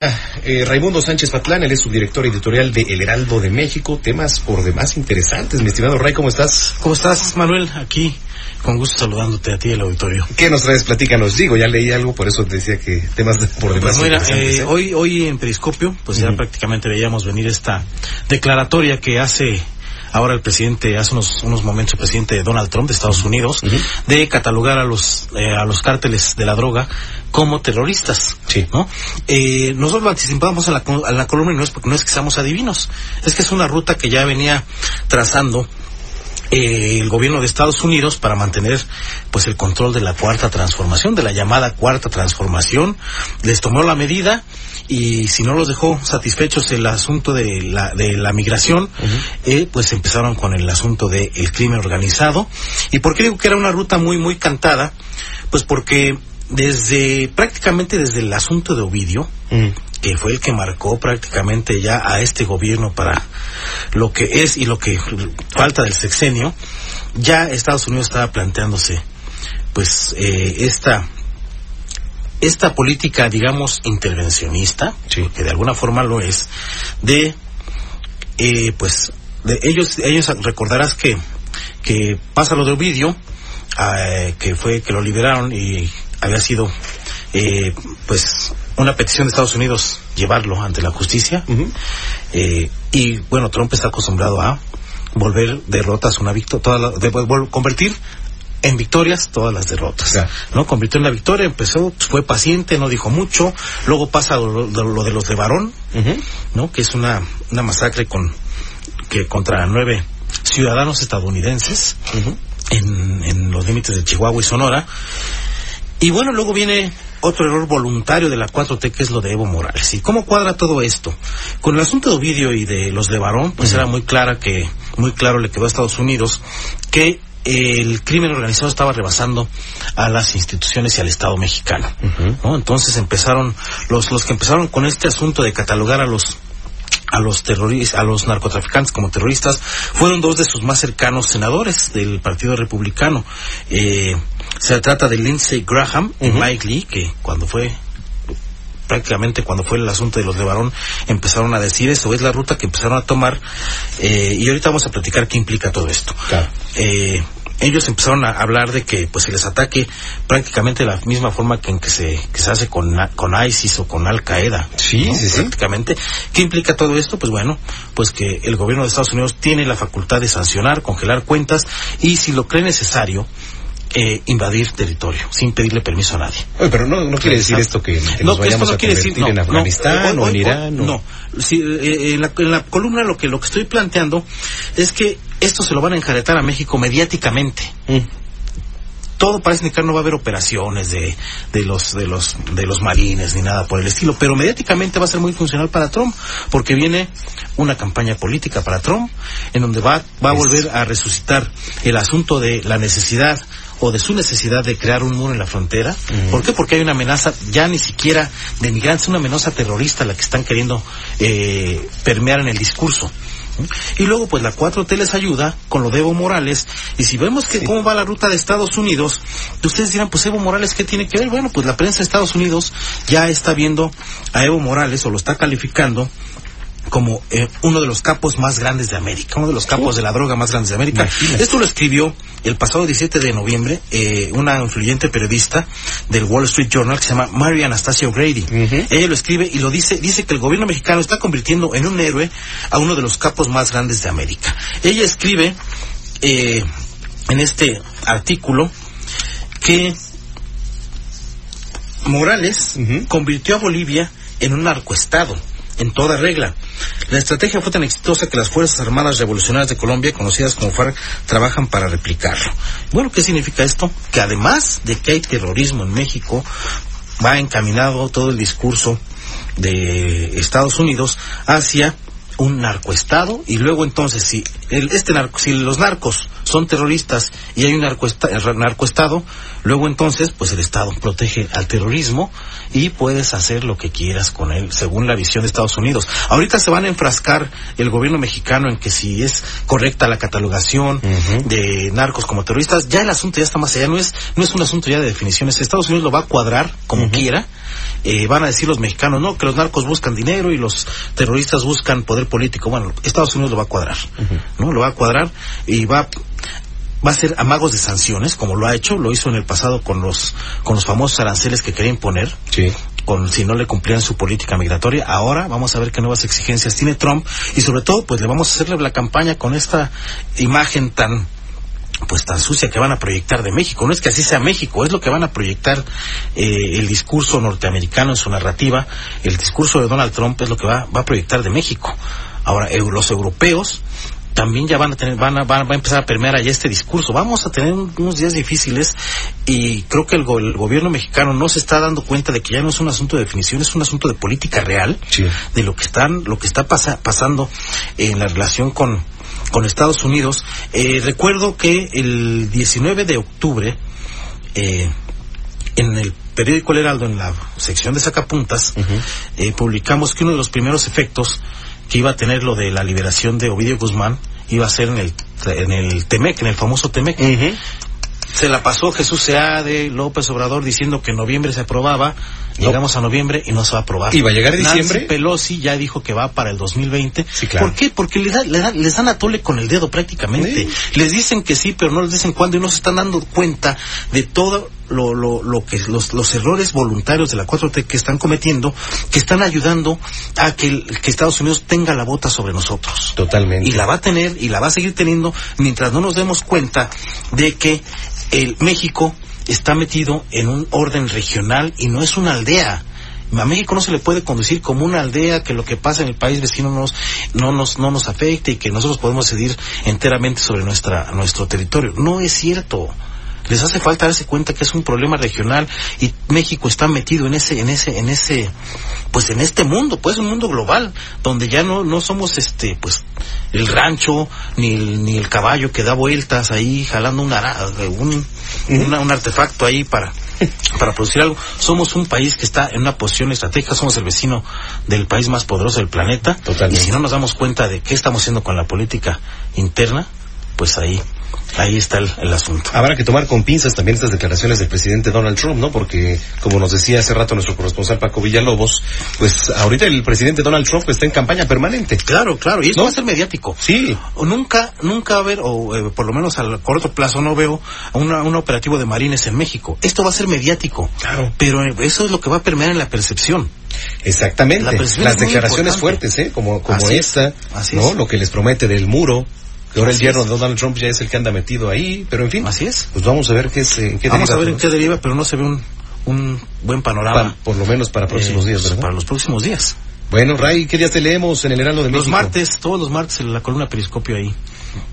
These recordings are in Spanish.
Eh, Raimundo Sánchez Patlán, él es subdirector editorial de El Heraldo de México. Temas por demás interesantes. Mi estimado Ray, ¿cómo estás? ¿Cómo estás, Manuel? Aquí, con gusto saludándote a ti y al auditorio. ¿Qué nos traes? Platícanos. Digo, ya leí algo, por eso te decía que temas por demás Pues mira, interesantes. eh, ¿eh? hoy, hoy en Periscopio, pues ya prácticamente veíamos venir esta declaratoria que hace ahora el presidente, hace unos, unos momentos el presidente Donald Trump de Estados Unidos, Ujú. de catalogar a los, eh, a los cárteles de la droga como terroristas. Sí. ¿no? Eh, nosotros lo anticipamos en la, en la columna y no es porque no es que seamos adivinos, es que es una ruta que ya venía trazando eh, el gobierno de Estados Unidos para mantener pues el control de la cuarta transformación, de la llamada cuarta transformación, les tomó la medida y si no los dejó satisfechos el asunto de la, de la migración, eh, pues empezaron con el asunto del crimen organizado. ¿Y por qué digo que era una ruta muy, muy cantada? Pues porque desde, prácticamente desde el asunto de Ovidio, Mm. Que fue el que marcó prácticamente ya a este gobierno para lo que es y lo que falta del sexenio, ya Estados Unidos estaba planteándose pues eh, esta esta política digamos intervencionista Sí. que de alguna forma lo es de eh, pues de ellos ellos recordarás que que pasa lo de Ovidio eh, que fue que lo liberaron y había sido eh, pues una petición de Estados Unidos llevarlo ante la justicia eh, y bueno Trump está acostumbrado a volver derrotas una victoria convertir en victorias todas las derrotas Claro. no convirtió en la victoria empezó fue paciente no dijo mucho luego pasa lo, lo- lo de los de Barón. ¿no? Que es una, una masacre con que contra nueve ciudadanos estadounidenses en, en los límites de Chihuahua y Sonora. Y bueno, luego viene otro error voluntario de la 4T que es lo de Evo Morales. ¿Y cómo cuadra todo esto? Con el asunto de Ovidio y de los de Barón, pues era muy clara que, muy claro le quedó a Estados Unidos que el crimen organizado estaba rebasando a las instituciones y al Estado mexicano. ¿no? Entonces empezaron, los, los que empezaron con este asunto de catalogar a los a los terroristas, a los narcotraficantes como terroristas, fueron dos de sus más cercanos senadores del Partido Republicano. Eh, se trata de Lindsey Graham y. Mike Lee, que cuando fue prácticamente cuando fue el asunto de los de Barón empezaron a decir eso, es la ruta que empezaron a tomar eh, y ahorita vamos a platicar qué implica todo esto. Claro. Eh, ellos empezaron a hablar de que pues se les ataque prácticamente de la misma forma que en que se, que se hace con, con ISIS o con Al Qaeda. Sí, ¿no? sí, sí. Prácticamente. ¿Qué implica todo esto? Pues bueno, pues que el gobierno de Estados Unidos tiene la facultad de sancionar, congelar cuentas y si lo cree necesario, eh, invadir territorio sin pedirle permiso a nadie. Oye, pero no, no quiere decir esto que, que nos No, esto vayamos no a convertir decir no, en no, Afganistán o en Irán. o- No, Sí, eh, en, la, en la columna lo que lo que estoy planteando es que esto se lo van a enjaretar a México mediáticamente. Mm. Todo parece indicar no va a haber operaciones de, de los de los de los marines ni nada por el estilo, pero mediáticamente va a ser muy funcional para Trump porque viene una campaña política para Trump en donde va va a volver a resucitar el asunto de la necesidad o de su necesidad de crear un muro en la frontera. ¿Por qué? Porque hay una amenaza ya ni siquiera de migrantes, una amenaza terrorista la que están queriendo eh, permear en el discurso. Y luego, pues la 4T les ayuda con lo de Evo Morales. Y si vemos que cómo va la ruta de Estados Unidos, ustedes dirán, pues Evo Morales, ¿qué tiene que ver? Bueno, pues la prensa de Estados Unidos ya está viendo a Evo Morales o lo está calificando como eh, uno de los capos más grandes de América, uno de los capos de la droga más grandes de América. Imagínate. Esto lo escribió el pasado 17 de noviembre eh, una influyente periodista del Wall Street Journal que se llama Mary Anastasia O'Grady. Ella lo escribe y lo dice, dice que el gobierno mexicano está convirtiendo en un héroe a uno de los capos más grandes de América. Ella escribe eh, en este artículo que Morales convirtió a Bolivia en un narcoestado, en toda regla. La estrategia fue tan exitosa que las Fuerzas Armadas Revolucionarias de Colombia, conocidas como FARC, trabajan para replicarlo. Bueno, ¿qué significa esto? Que además de que hay terrorismo en México, va encaminado todo el discurso de Estados Unidos hacia un narcoestado y luego entonces si el, este narco, si los narcos son terroristas y hay un narcoestado, luego entonces pues el Estado protege al terrorismo y puedes hacer lo que quieras con él según la visión de Estados Unidos. Ahorita se van a enfrascar el gobierno mexicano en que si es correcta la catalogación de narcos como terroristas, ya el asunto ya está más allá, no es no es un asunto ya de definiciones. Estados Unidos lo va a cuadrar como quiera. Eh, van a decir los mexicanos, no, que los narcos buscan dinero y los terroristas buscan poder político. Bueno, Estados Unidos lo va a cuadrar, ¿no? Lo va a cuadrar y va va a ser amagos de sanciones, como lo ha hecho, lo hizo en el pasado con los con los famosos aranceles que quería imponer. Sí. Con, si no le cumplían su política migratoria. Ahora vamos a ver qué nuevas exigencias tiene Trump y sobre todo pues le vamos a hacerle la campaña con esta imagen tan pues tan sucia que van a proyectar de México. No es que así sea México, es lo que van a proyectar eh, el discurso norteamericano en su narrativa. El discurso de Donald Trump es lo que va, va a proyectar de México. Ahora, los europeos también ya van a tener, van a, van, va a empezar a permear allá este discurso. Vamos a tener unos días difíciles y creo que el, gobierno mexicano no se está dando cuenta de que ya no es un asunto de definición, es un asunto de política real, de lo que están, lo que está pasando en la relación con, con Estados Unidos. Eh, recuerdo que el 19 de octubre, eh, en el periódico El Heraldo, en la sección de sacapuntas, eh, publicamos que uno de los primeros efectos que iba a tener lo de la liberación de Ovidio Guzmán iba a ser en el, en el Temec, en el famoso Temec. Se la pasó Jesús de López Obrador diciendo que en noviembre se aprobaba Llegamos a noviembre y no se va a aprobar. ¿Y va a llegar diciembre? Pelosi ya dijo que va para el 2020. Sí, claro. ¿Por qué? Porque les, les dan a tole con el dedo prácticamente. Les dicen que sí, pero no les dicen cuándo y no se están dando cuenta de todo lo, lo, lo que los, los errores voluntarios de la 4T que están cometiendo, que están ayudando a que, que Estados Unidos tenga la bota sobre nosotros. Totalmente. Y la va a tener y la va a seguir teniendo mientras no nos demos cuenta de que el México está metido en un orden regional y no es una aldea. A México no se le puede conducir como una aldea que lo que pasa en el país vecino nos, no, nos, no nos afecte y que nosotros podemos decidir enteramente sobre nuestra, nuestro territorio. No es cierto. Les hace falta darse cuenta que es un problema regional y México está metido en ese, en ese, en ese, pues en este mundo, pues un mundo global, donde ya no, no somos este, pues, el rancho, ni el, ni el caballo que da vueltas ahí jalando un, un, un artefacto ahí para, para producir algo. Somos un país que está en una posición estratégica, somos el vecino del país más poderoso del planeta. Y si no nos damos cuenta de qué estamos haciendo con la política interna, pues ahí Ahí está el, asunto. Habrá que tomar con pinzas también estas declaraciones del presidente Donald Trump, ¿no? Porque, como nos decía hace rato nuestro corresponsal Paco Villalobos, pues ahorita el presidente Donald Trump está en campaña permanente. Claro, claro, y esto va a ser mediático. Sí. O nunca, nunca va a haber, o eh, por lo menos a corto plazo no veo un operativo de marines en México. Esto va a ser mediático. Claro. Pero eso es lo que va a permear en la percepción. Exactamente. Las declaraciones fuertes, ¿eh? Como, como esta, ¿no? Lo que les promete del muro, ahora el yerno de Donald Trump ya es el que anda metido ahí, pero en fin. Así es. Pues vamos a ver qué es, en qué Vamos a ver en qué deriva, pero no se ve un, un buen panorama. por lo menos para próximos días, ¿verdad? Para los próximos días. Bueno, Ray, ¿qué día te leemos en el Heraldo de México? Los martes, todos los martes en la columna Periscopio ahí.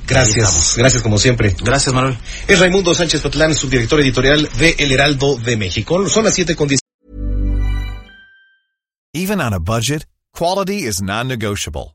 Gracias, gracias como siempre. Gracias, Manuel. Es Raimundo Sánchez Patlán, subdirector editorial de El Heraldo de México. Son las 7 con 10. Even on a budget, quality is non-negotiable.